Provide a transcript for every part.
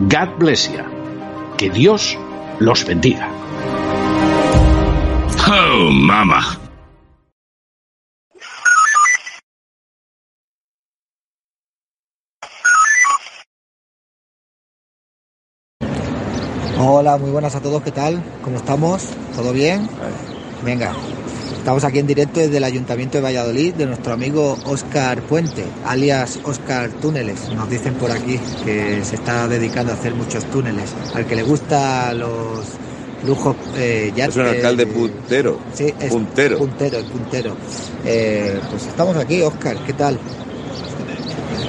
God bless you. Que Dios los bendiga. Oh, mama. Hola, muy buenas a todos, ¿qué tal? ¿Cómo estamos? ¿Todo bien? Venga, estamos aquí en directo desde el Ayuntamiento de Valladolid de nuestro amigo Óscar Puente, alias Óscar Túneles. Nos dicen por aquí que se está dedicando a hacer muchos túneles. Al que le gusta los lujos eh, ya Es un alcalde puntero. Sí, es Puntero. Puntero, puntero. Eh, pues estamos aquí, Óscar, ¿qué tal?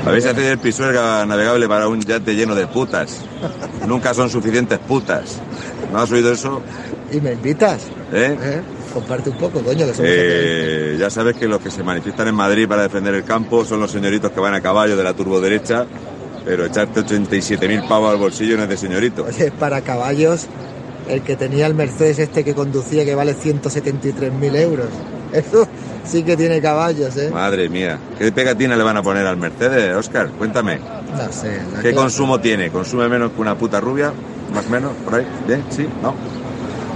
Habéis hacer el pisuerga navegable para un yate lleno de putas. Nunca son suficientes putas. ¿No has oído eso? ¿Y me invitas? ¿Eh? ¿Eh? Comparte un poco, coño, que somos Eh, ya sabes que los que se manifiestan en Madrid para defender el campo son los señoritos que van a caballo de la turboderecha, pero echarte 87.000 pavos al bolsillo no es de señorito. Oye, para caballos, el que tenía el Mercedes este que conducía que vale 173.000 euros. Eso sí que tiene caballos, ¿eh? Madre mía, ¿qué pegatina le van a poner al Mercedes, Oscar? Cuéntame. No sé. ¿Qué que- consumo tiene? ¿Consume menos que una puta rubia? ¿Más o menos? ¿Por ahí? ¿Bien? ¿Sí? ¿No?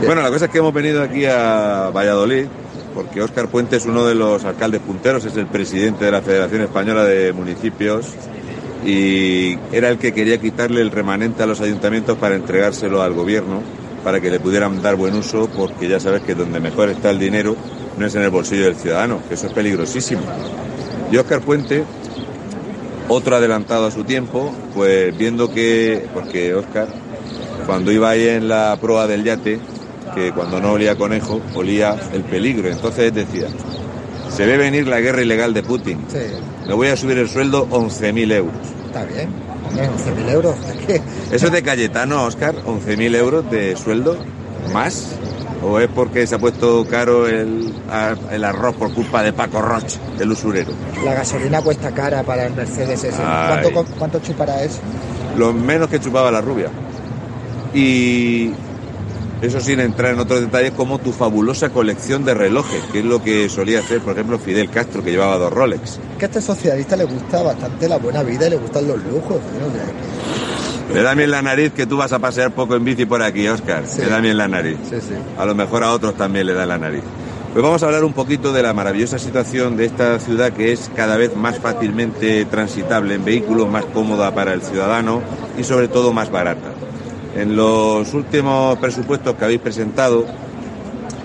Bueno, la cosa es que hemos venido aquí a Valladolid porque Óscar Puente es uno de los alcaldes punteros, es el presidente de la Federación Española de Municipios y era el que quería quitarle el remanente a los ayuntamientos para entregárselo al gobierno para que le pudieran dar buen uso porque ya sabes que donde mejor está el dinero no es en el bolsillo del ciudadano, que eso es peligrosísimo. Y Óscar Puente otro adelantado a su tiempo, pues viendo que, porque Oscar, cuando iba ahí en la proa del yate, que cuando no olía conejo, olía el peligro. Entonces decía, se ve venir la guerra ilegal de Putin. Sí, Le voy a subir el sueldo 11.000 euros. está bien. Hombre, 11.000 euros. ¿Eso es de Cayetano, Oscar? ¿11.000 euros de sueldo? ¿Más? ¿O es porque se ha puesto caro el, el arroz por culpa de Paco Roch, el usurero? la gasolina cuesta cara para el Mercedes ese. ¿Cuánto, ¿Cuánto chupará eso? lo menos que chupaba la rubia. Y eso sin entrar en otros detalles como tu fabulosa colección de relojes, que es lo que solía hacer, por ejemplo, Fidel Castro, que llevaba dos Rolex. Que a este socialista le gusta bastante la buena vida y le gustan los lujos. Me da bien la nariz que tú vas a pasear poco en bici por aquí, Oscar. Sí. Me da bien la nariz. Sí, sí. A lo mejor a otros también le da la nariz. Pues vamos a hablar un poquito de la maravillosa situación de esta ciudad que es cada vez más fácilmente transitable en vehículos, más cómoda para el ciudadano y sobre todo más barata. En los últimos presupuestos que habéis presentado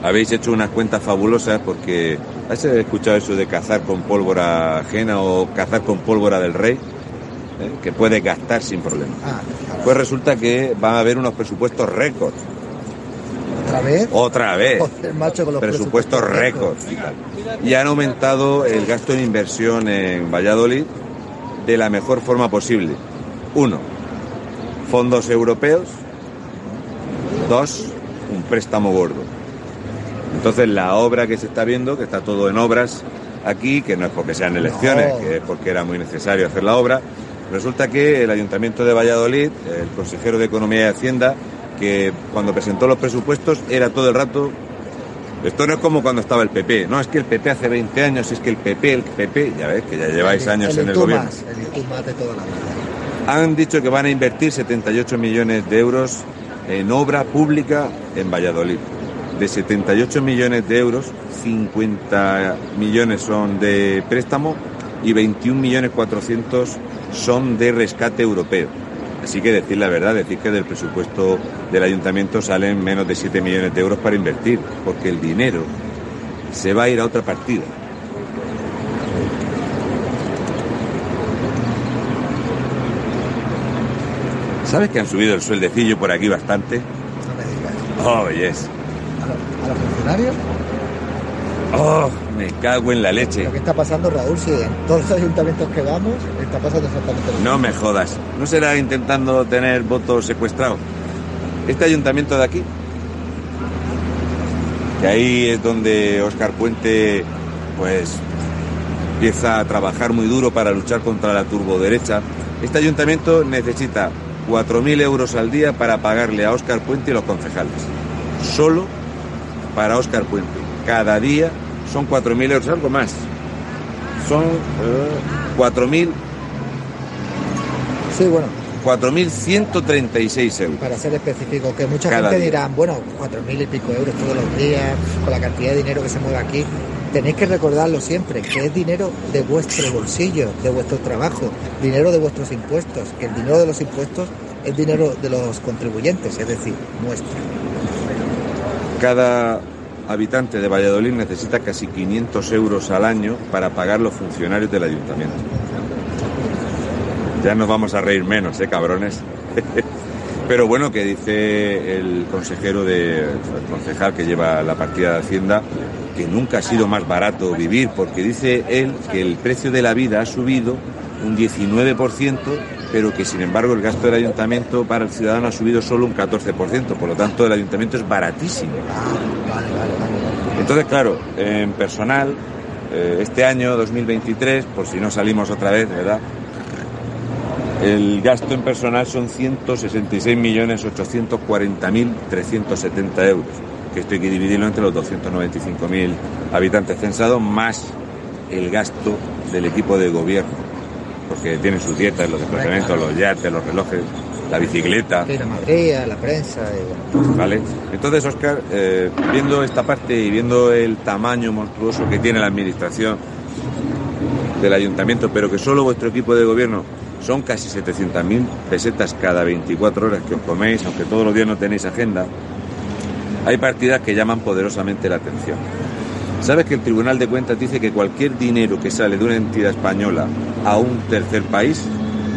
habéis hecho unas cuentas fabulosas porque ¿has escuchado eso de cazar con pólvora ajena o cazar con pólvora del rey? ¿Eh? Que puedes gastar sin problema. Ah, claro. Pues resulta que van a haber unos presupuestos récord. ¿Otra vez? Otra vez. Joder, macho, con los presupuestos récord. Y han aumentado el gasto en inversión en Valladolid de la mejor forma posible. Uno, fondos europeos. Dos, un préstamo gordo. Entonces la obra que se está viendo, que está todo en obras aquí, que no es porque sean elecciones, No. que es porque era muy necesario hacer la obra, resulta que el Ayuntamiento de Valladolid, el consejero de Economía y Hacienda, que cuando presentó los presupuestos era todo el rato Esto no es como cuando estaba el PP. No, es que el PP hace 20 años, es que el PP, el PP, ya ves, que ya lleváis años en el gobierno. El de toda la vida. Han dicho que van a invertir 78 millones de euros en obra pública en Valladolid. De 78 millones de euros, 50 millones son de préstamo y 21 millones 400 son de rescate europeo. Así que decir la verdad, decir que del presupuesto del ayuntamiento salen menos de 7 millones de euros para invertir, porque el dinero se va a ir a otra partida. ¿Sabes que han subido el sueldecillo por aquí bastante? No me digas. Oh, yes. ¿A los funcionarios? Oh, me cago en la leche. Lo que está pasando, Raúl, si en todos los ayuntamientos que vamos está pasando exactamente lo mismo. No me jodas. ¿No será intentando tener votos secuestrados? Este ayuntamiento de aquí, que ahí es donde Oscar Puente, pues, empieza a trabajar muy duro para luchar contra la turboderecha. Este ayuntamiento necesita 4.000 euros al día para pagarle a Oscar Puente y los concejales. Solo para Oscar Puente. Cada día son 4.000 euros, algo más. Son eh, 4.000. Sí, bueno. 4.136 euros. Para ser específico, que mucha gente dirá, bueno, 4.000 y pico euros todos los días, con la cantidad de dinero que se mueve aquí. Tenéis que recordarlo siempre, que es dinero de vuestro bolsillo, de vuestro trabajo, dinero de vuestros impuestos, que el dinero de los impuestos es dinero de los contribuyentes, es decir, nuestro. Cada habitante de Valladolid necesita casi 500 euros al año para pagar los funcionarios del ayuntamiento. Ya nos vamos a reír menos, ¿eh, cabrones? Pero bueno, que dice el consejero de, el concejal que lleva la partida de Hacienda, que nunca ha sido más barato vivir, porque dice él que el precio de la vida ha subido un 19%, pero que sin embargo el gasto del ayuntamiento para el ciudadano ha subido solo un 14%, por lo tanto el ayuntamiento es baratísimo. Entonces, claro, en personal, eh, este año 2023, por si no salimos otra vez, ¿verdad? El gasto en personal son 166.840.370 euros, que esto hay que dividirlo entre los 295.000 habitantes censados, más el gasto del equipo de gobierno, porque tienen sus dietas, los desplazamientos, los yates, los relojes, la bicicleta. la Madrid, la prensa. Vale. Entonces, Oscar, eh, viendo esta parte y viendo el tamaño monstruoso que tiene la administración del ayuntamiento, pero que solo vuestro equipo de gobierno son casi 700.000 pesetas cada 24 horas que os coméis, aunque todos los días no tenéis agenda, hay partidas que llaman poderosamente la atención. ¿Sabes que el Tribunal de Cuentas dice que cualquier dinero que sale de una entidad española a un tercer país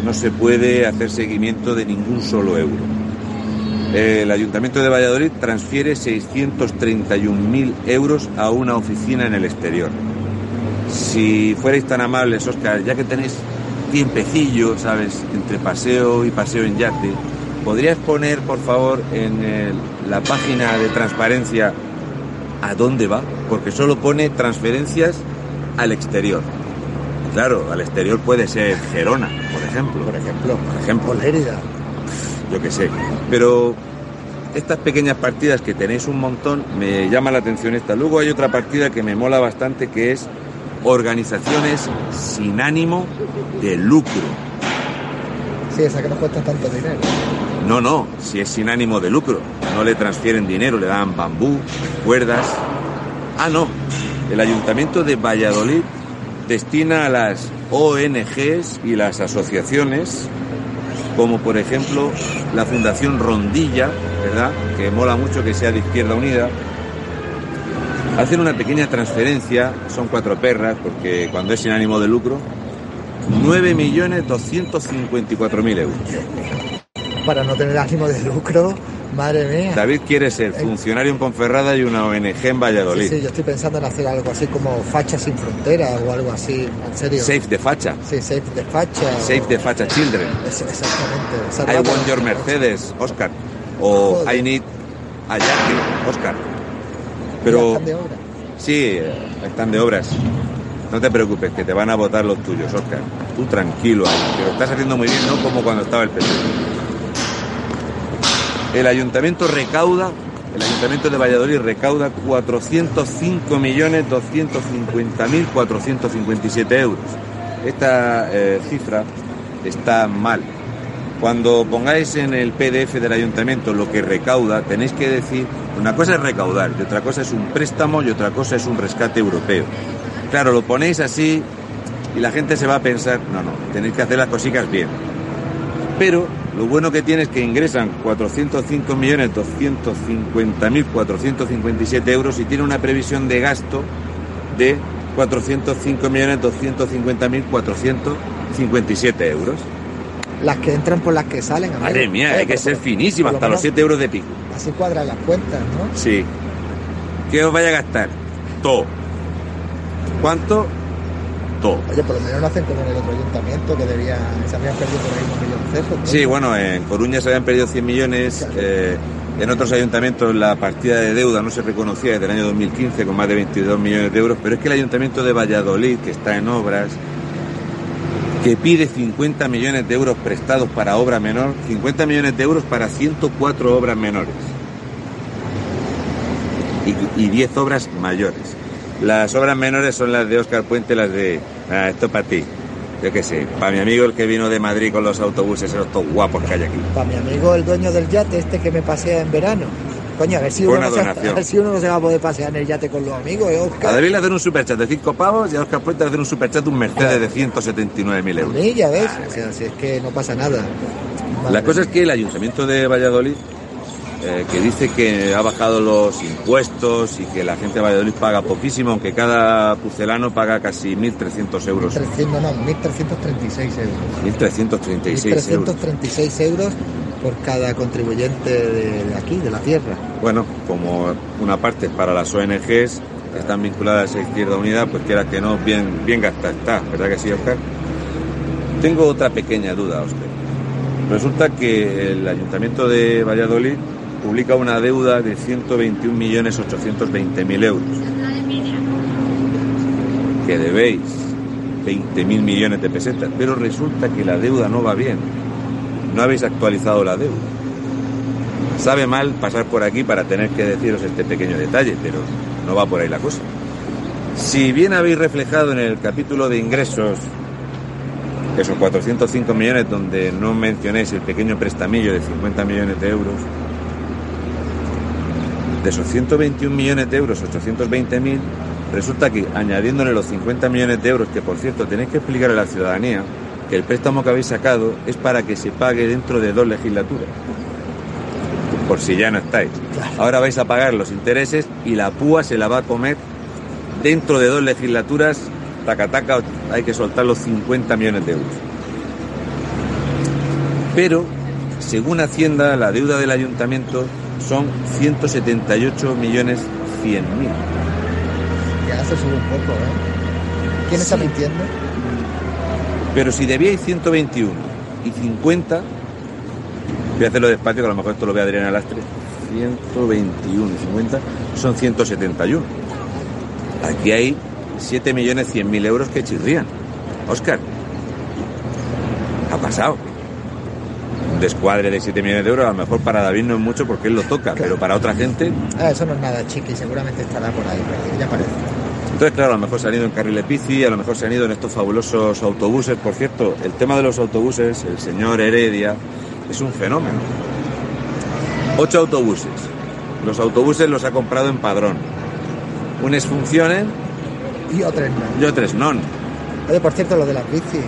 no se puede hacer seguimiento de ningún solo euro? El Ayuntamiento de Valladolid transfiere 631.000 euros a una oficina en el exterior. Si fuerais tan amables, Oscar, ya que tenéis tiempecillo, ¿sabes? Entre paseo y paseo en yate. ¿Podrías poner, por favor, en la página de transparencia a dónde va? Porque solo pone transferencias al exterior. Claro, al exterior puede ser Gerona, por ejemplo. Por ejemplo. Por ejemplo. Lérida. Yo qué sé. Pero estas pequeñas partidas que tenéis un montón, me llama la atención esta. Luego hay otra partida que me mola bastante que es organizaciones sin ánimo de lucro. Sí, esa que no cuesta tanto dinero. No, no, si es sin ánimo de lucro. No le transfieren dinero, le dan bambú, cuerdas. Ah, no. El ayuntamiento de Valladolid destina a las ONGs y las asociaciones, como por ejemplo la Fundación Rondilla, ¿verdad? Que mola mucho que sea de Izquierda Unida, Hacen una pequeña transferencia, son cuatro perras, porque cuando es sin ánimo de lucro, 9.254.000 euros. Para no tener ánimo de lucro, madre mía. David quiere ser funcionario en Ponferrada y una ONG en Valladolid. Sí, yo estoy pensando en hacer algo así como Facha sin fronteras o algo así, en serio. Safe de Facha. Sí, Safe de Facha. Safe de Facha Children. exactamente. I want your Mercedes, Oscar. O I need a Oscar. Pero... Están de. Sí, están de obras. No te preocupes, que te van a votar los tuyos, Oscar. Tú tranquilo, que lo estás haciendo muy bien, no como cuando estaba el PP. El ayuntamiento recauda el Ayuntamiento de Valladolid recauda 405.250.457 euros. Esta eh, cifra está mal. Cuando pongáis en el PDF del ayuntamiento lo que recauda, tenéis que decir, una cosa es recaudar, y otra cosa es un préstamo y otra cosa es un rescate europeo. Claro, lo ponéis así y la gente se va a pensar, no, no, tenéis que hacer las cositas bien. Pero lo bueno que tiene es que ingresan 405.250.457 euros y tiene una previsión de gasto de 405.250.457 euros. Las que entran por las que salen. amigo. Madre mía, hay Eh, que ser lo hasta los menos 7 euros de pico. Así cuadran las cuentas, ¿no? Sí. ¿Qué os vaya a gastar? Todo. ¿Cuánto? Todo. Oye, por lo menos no hacen como en el otro ayuntamiento que debía, se habían perdido por ahí unos millones de pesos. ¿no? Sí, bueno, en Coruña se habían perdido 100 millones. eh, en otros ayuntamientos la partida de deuda no se reconocía desde el año 2015 con más de 22 millones de euros, pero es que el ayuntamiento de Valladolid, que está en obras, que pide 50 millones de euros prestados para obra menor, 50 millones de euros para 104 obras menores y, y 10 obras mayores. Las obras menores son las de Óscar Puente, las de... Ah, esto para ti. Yo qué sé, para mi amigo el que vino de Madrid con los autobuses, esos todos guapos que hay aquí. Para mi amigo, el dueño del yate, este que me pasea en verano. Coño, a ver si, uno no, se, a ver si uno no se va a poder pasear en el yate con los amigos, ¿eh, A Oscar? David le hacen un superchat de 5 pavos y a Óscar Puente le hacen un superchat de un Mercedes de 179.000 A euros. mí, ya ves, o sea, si es que no pasa nada. La Madre cosa es que el Ayuntamiento de Valladolid, eh, que dice que ha bajado los impuestos y que la gente de Valladolid paga poquísimo, aunque cada pucelano paga casi 1.300 euros. 300, no, 1.336 euros. 1.336 euros. 1.336 euros por cada contribuyente de, aquí, de la tierra. Bueno, como una parte es para las ONGs que están vinculadas a Izquierda Unida, pues quiera que no, bien, bien gastada está, ¿verdad que sí, Oscar? Tengo otra pequeña duda, Oscar. Resulta que el Ayuntamiento de Valladolid publica una deuda de 121.820.000 euros. Que debéis 20.000 millones de pesetas, pero resulta que la deuda no va bien. No habéis actualizado la deuda. Sabe mal pasar por aquí para tener que deciros este pequeño detalle, pero no va por ahí la cosa. Si bien habéis reflejado en el capítulo de ingresos esos 405 millones donde no mencionéis el pequeño prestamillo de 50 millones de euros, de esos 121 millones de euros, 820.000, resulta que añadiéndole los 50 millones de euros, que por cierto tenéis que explicar a la ciudadanía que el préstamo que habéis sacado es para que se pague dentro de dos legislaturas por si ya no estáis. Ahora vais a pagar los intereses y la púa se la va a comer dentro de dos legislaturas. Taca, taca, hay que soltar los 50 millones de euros. Pero, según Hacienda, la deuda del ayuntamiento son 178 millones 100 mil. Ya se sube un poco, ¿eh? ¿Quién está mintiendo? Pero si debíais 121 y 50, voy a hacerlo despacio, que a lo mejor esto lo ve Adrián Alastre, 121 y 50 son 171. Aquí hay 7 millones 100 mil euros que chirrían. Óscar, ha pasado. Descuadre de 7 millones de euros, a lo mejor para David no es mucho porque él lo toca, pero para otra gente Ah, eso no es nada, chiqui, seguramente estará por ahí, ya parece. Entonces, claro, a lo mejor se han ido en carriles bici, a lo mejor se han ido en estos fabulosos autobuses. Por cierto, el tema de los autobuses, el señor Heredia, es un fenómeno. Ocho autobuses. Los autobuses los ha comprado en padrón. Unes funcionen Y otros no. y otros no. Oye, por cierto, lo de las bicis.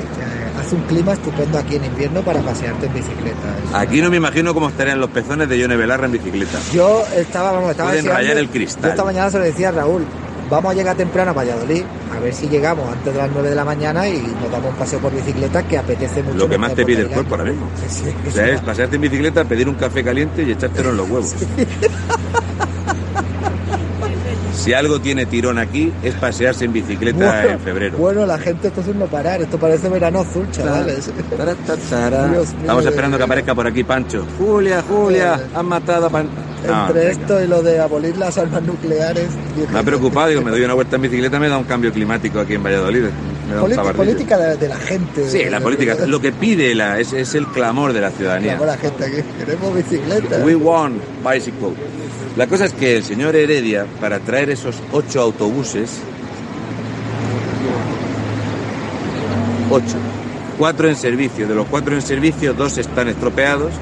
Hace un clima estupendo aquí en invierno para pasearte en bicicleta. Aquí no me imagino cómo estarían los pezones de Yone Belarra en bicicleta. Yo estaba, vamos, estaba Pueden rayar el cristal. Yo esta mañana se lo decía a Raúl, vamos a llegar temprano a Valladolid, a ver si llegamos antes de las 9 de la mañana y nos damos un paseo por bicicleta que apetece mucho. Lo que más te pide el cuerpo ahora mismo. Sí, O sea, es pasearte en bicicleta, pedir un café caliente y echártelo en los huevos. Si algo tiene tirón aquí es pasearse en bicicleta en febrero. Bueno, la gente esto es un no parar, esto parece verano azul, chavales. Taratara. Dios mío. Estamos esperando que aparezca por aquí Pancho. Julia, Julia, han matado a Pan... No, Entre venga. esto y lo de abolir las armas nucleares. Me ha preocupado, digo, me doy una vuelta en bicicleta, me da un cambio climático aquí en Valladolid. Política de, de la gente. Sí, la política, lo que pide la, es, es el clamor de la ciudadanía. La gente aquí, queremos bicicleta. We want bicycle. La cosa es que el señor Heredia, para traer esos ocho autobuses, ocho, cuatro en servicio, de los cuatro en servicio, dos están estropeados,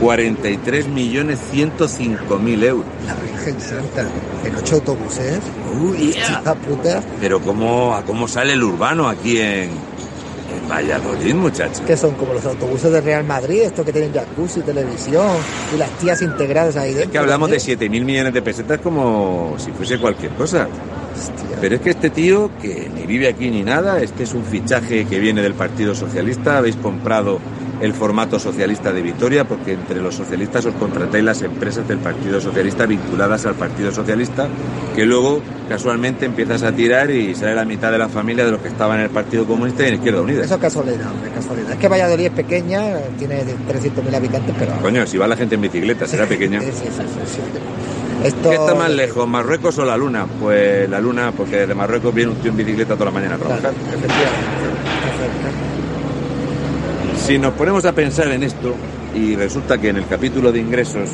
43 millones 105 mil euros. La Virgen Santa. En ocho autobuses. Uy, La puta. Pero ¿cómo, a cómo sale el urbano aquí en, en Valladolid, muchachos? Que son como los autobuses de Real Madrid, estos que tienen jacuzzi, televisión y las tías integradas ahí dentro. Es que hablamos de también. 7 mil millones de pesetas como si fuese cualquier cosa. Hostia. Pero es que este tío, que ni vive aquí ni nada, este es un fichaje que viene del Partido Socialista, habéis comprado el formato socialista de Vitoria, porque entre los socialistas os contratáis las empresas del Partido Socialista vinculadas al Partido Socialista, que luego casualmente empiezas a tirar y sale la mitad de la familia de los que estaban en el Partido Comunista y en Izquierda Unida. Eso es casualidad, hombre, casualidad. Es que Valladolid es pequeña, tiene 300.000 habitantes, pero... Coño, si va la gente en bicicleta, será pequeña. Sí, sí, sí. Esto... ¿Qué está más lejos, Marruecos o la Luna? Pues la Luna, porque de Marruecos viene un tío en bicicleta toda la mañana a Claro, trabajar. efectivamente. Si nos ponemos a pensar en esto y resulta que en el capítulo de ingresos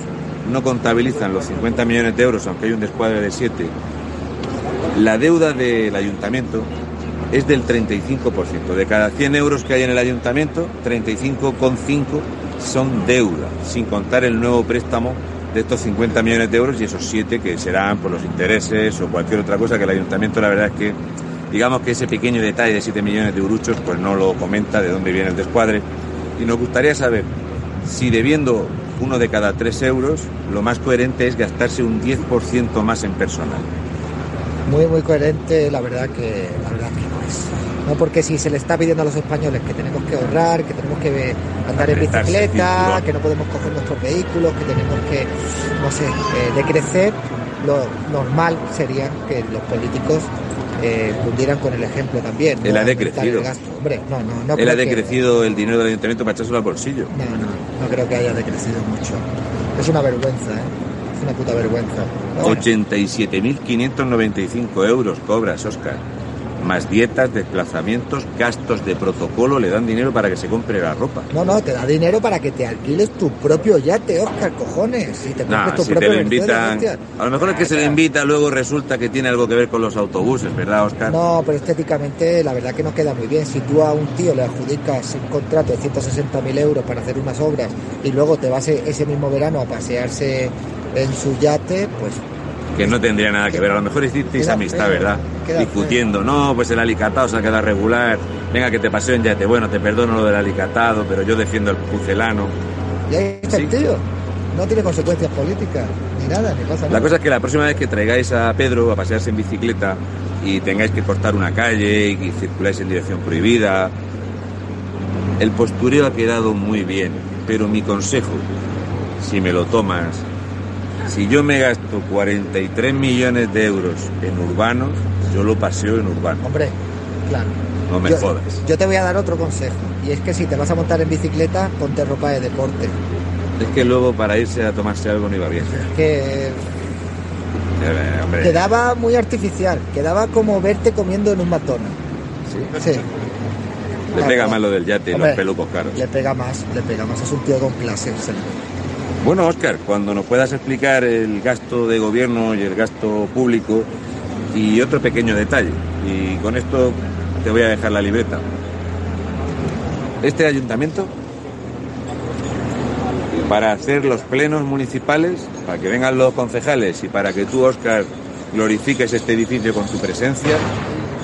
no contabilizan los 50 millones de euros, aunque hay un descuadre de 7, la deuda del ayuntamiento es del 35%. De cada 100 euros que hay en el ayuntamiento, 35,5 son deuda, sin contar el nuevo préstamo de estos 50 millones de euros y esos 7 que serán por los intereses o cualquier otra cosa que el ayuntamiento la verdad es que digamos que ese pequeño detalle de 7 millones de euruchos pues no lo comenta de dónde viene el descuadre y nos gustaría saber si debiendo uno de cada 3 euros lo más coherente es gastarse un 10% más en personal. Muy, muy coherente, la verdad que, la verdad que no es. No, porque si se le está pidiendo a los españoles que tenemos que ahorrar, que tenemos que andar en bicicleta, que no podemos coger nuestros vehículos, que tenemos que, no sé, eh, decrecer, lo normal sería que los políticos eh, cundieran con el ejemplo también. Él ¿no? ha decrecido. el gasto. Hombre, no, no, no Él ha que- decrecido el dinero del ayuntamiento para echárselo al bolsillo. No, no, no creo que haya decrecido mucho. Es una vergüenza, ¿eh? Es una puta vergüenza. Bueno. 87.595 euros cobras, Oscar. Más dietas, desplazamientos, gastos de protocolo, le dan dinero para que se compre la ropa. No, no, te da dinero para que te alquiles tu propio yate, Oscar, cojones. Si te compres tu si te propio lo Mercedes, invitan. A lo mejor es que se le invita, luego resulta que tiene algo que ver con los autobuses, ¿verdad, Oscar? No, pero estéticamente la verdad que no queda muy bien. Si tú a un tío le adjudicas un contrato de 160.000 euros para hacer unas obras y luego te vas e- ese mismo verano a pasearse en su yate, pues Que no tendría nada que ver. A lo mejor hicisteis amistad, ¿verdad? Discutiendo. No, pues el alicatado se ha quedado regular. Venga, que te paseo en yate. Bueno, te perdono lo del alicatado, pero yo defiendo el pucelano. y ahí está el tío. No tiene consecuencias políticas, ni nada, ni pasa nada. La cosa es que la próxima vez que traigáis a Pedro a pasearse en bicicleta y tengáis que cortar una calle y que circuláis en dirección prohibida, el postureo ha quedado muy bien, pero mi consejo, si me lo tomas, si yo me gasto 43 millones de euros en urbanos, yo lo paseo en urbanos. Hombre, claro. No me yo, jodas. Yo te voy a dar otro consejo. Y es que si te vas a montar en bicicleta, ponte ropa de deporte. Es que luego para irse a tomarse algo no iba bien. Que hombre, quedaba muy artificial. Quedaba como verte comiendo en un McDonald's. ¿sí? Sí. Le pega más lo del yate y los pelucos caros. Le pega más, le pega más. Es un tío con clase. sí. Bueno, Óscar, cuando nos puedas explicar el gasto de gobierno y el gasto público y otro pequeño detalle, y con esto te voy a dejar la libreta. Este ayuntamiento, para hacer los plenos municipales, para que vengan los concejales y para que tú, Óscar, glorifiques este edificio con tu presencia,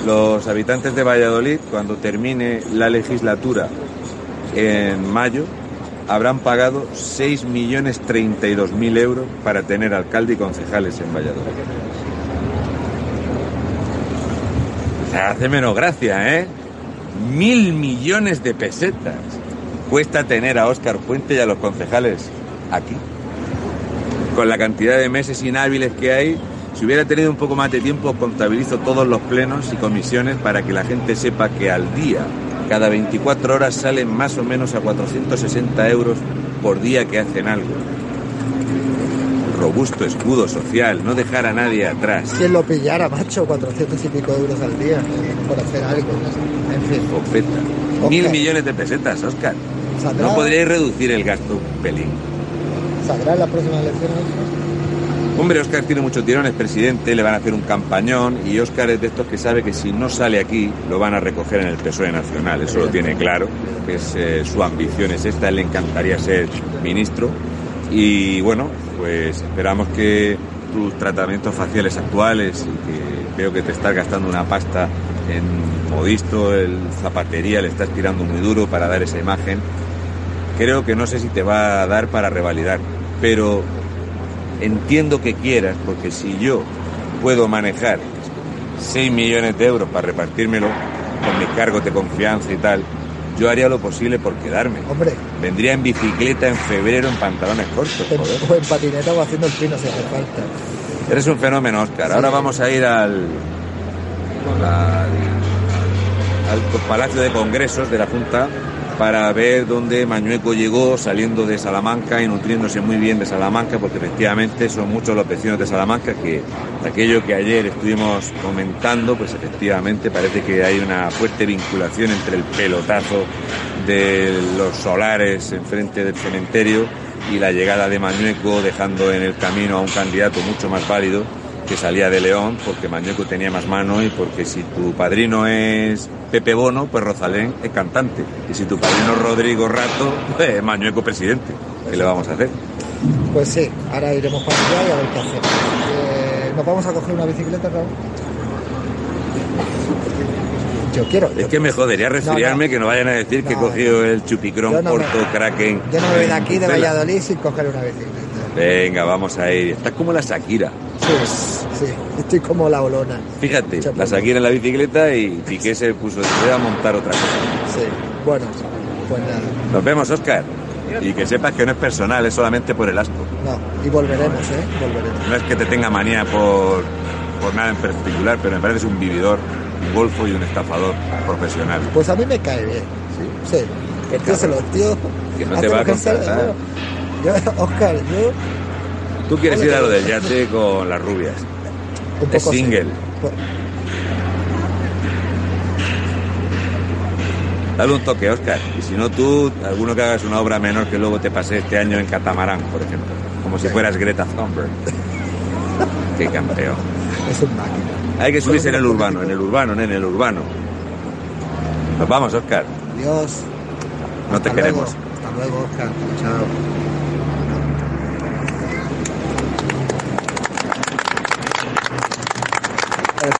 los habitantes de Valladolid, cuando termine la legislatura en mayo, habrán pagado 6.032.000 euros para tener alcalde y concejales en Valladolid. O sea, hace menos gracia, ¿eh? Mil millones de pesetas cuesta tener a Óscar Puente y a los concejales aquí. Con la cantidad de meses inhábiles que hay, si hubiera tenido un poco más de tiempo, contabilizo todos los plenos y comisiones para que la gente sepa que al día, cada 24 horas, salen más o menos a 460 euros por día que hacen algo. Robusto escudo social, no dejar a nadie atrás. Quien lo pillara, macho, 400 y pico euros al día por hacer algo. En fin. Mil millones de pesetas, Oscar. ¿saldrá, ¿No podríais reducir el gasto un pelín? ¿saldrá en las próximas elecciones? Hombre, Oscar tiene mucho tirón, es presidente, le van a hacer un campañón y Oscar es de estos que sabe que si no sale aquí lo van a recoger en el PSOE Nacional, eso lo tiene claro, es, eh, su ambición es esta, le encantaría ser ministro y bueno, pues esperamos que tus tratamientos faciales actuales y que veo que te estás gastando una pasta en modisto, el zapatería, le estás tirando muy duro para dar esa imagen, creo que no sé si te va a dar para revalidar, pero entiendo que quieras, porque si yo puedo manejar 6 millones de euros para repartírmelo con mis cargos de confianza y tal, yo haría lo posible por quedarme. Hombre. Vendría en bicicleta en febrero en pantalones cortos. En, o en patineta o haciendo el pino si hace falta. Eres un fenómeno, Oscar. Ahora vamos a ir al, al, al Palacio de Congresos de la Junta para ver dónde Mañueco llegó saliendo de Salamanca y nutriéndose muy bien de Salamanca, porque efectivamente son muchos los vecinos de Salamanca que aquello que ayer estuvimos comentando, pues efectivamente parece que hay una fuerte vinculación entre el pelotazo de los solares enfrente del cementerio y la llegada de Mañueco dejando en el camino a un candidato mucho más válido que salía de León porque Mañueco tenía más mano y porque si tu padrino es Pepe Bono, pues Rosalén es cantante. Y si tu padrino es Rodrigo Rato, pues Mañueco presidente. ¿Qué le vamos a hacer? Pues sí, ahora iremos para allá y a ver qué hacemos. Eh, ¿Nos vamos a coger una bicicleta, Raúl? Yo quiero. Es que me jodería resfriarme que no vayan a decir que he cogido el chupicrón no me- Porto Kraken. Yo no me voy de aquí, de. Valladolid, sin coger una bicicleta. Venga, vamos a ir. Estás como la Shakira. Sí, sí, estoy como la olona. Fíjate, la Shakira en la bicicleta y Piqué se puso a montar otra cosa. Sí, bueno, pues nada. Nos vemos, Oscar. Y que sepas que no es personal, es solamente por el asco. No, y volveremos, ¿eh? Volveremos. No es que te tenga manía por, por nada en particular, pero me pareces un vividor, un golfo y un estafador profesional. Pues a mí me cae bien. Sí. Sí. El tío se lo tío. Que no te va a contratar. Yo, Oscar, yo Tú quieres ir a lo del yate con las rubias. un Es poco sí. single. Dale un toque, Oscar. Y si no tú, alguno que hagas una obra menor que luego te pase este año en catamarán, por ejemplo. Como si fueras Greta Thunberg. Qué campeón. Es un máquina. Hay que subirse en el urbano, en el urbano, en el urbano. Nos vamos, Oscar. Dios. No te Hasta queremos. luego. Hasta luego, Oscar. Chao.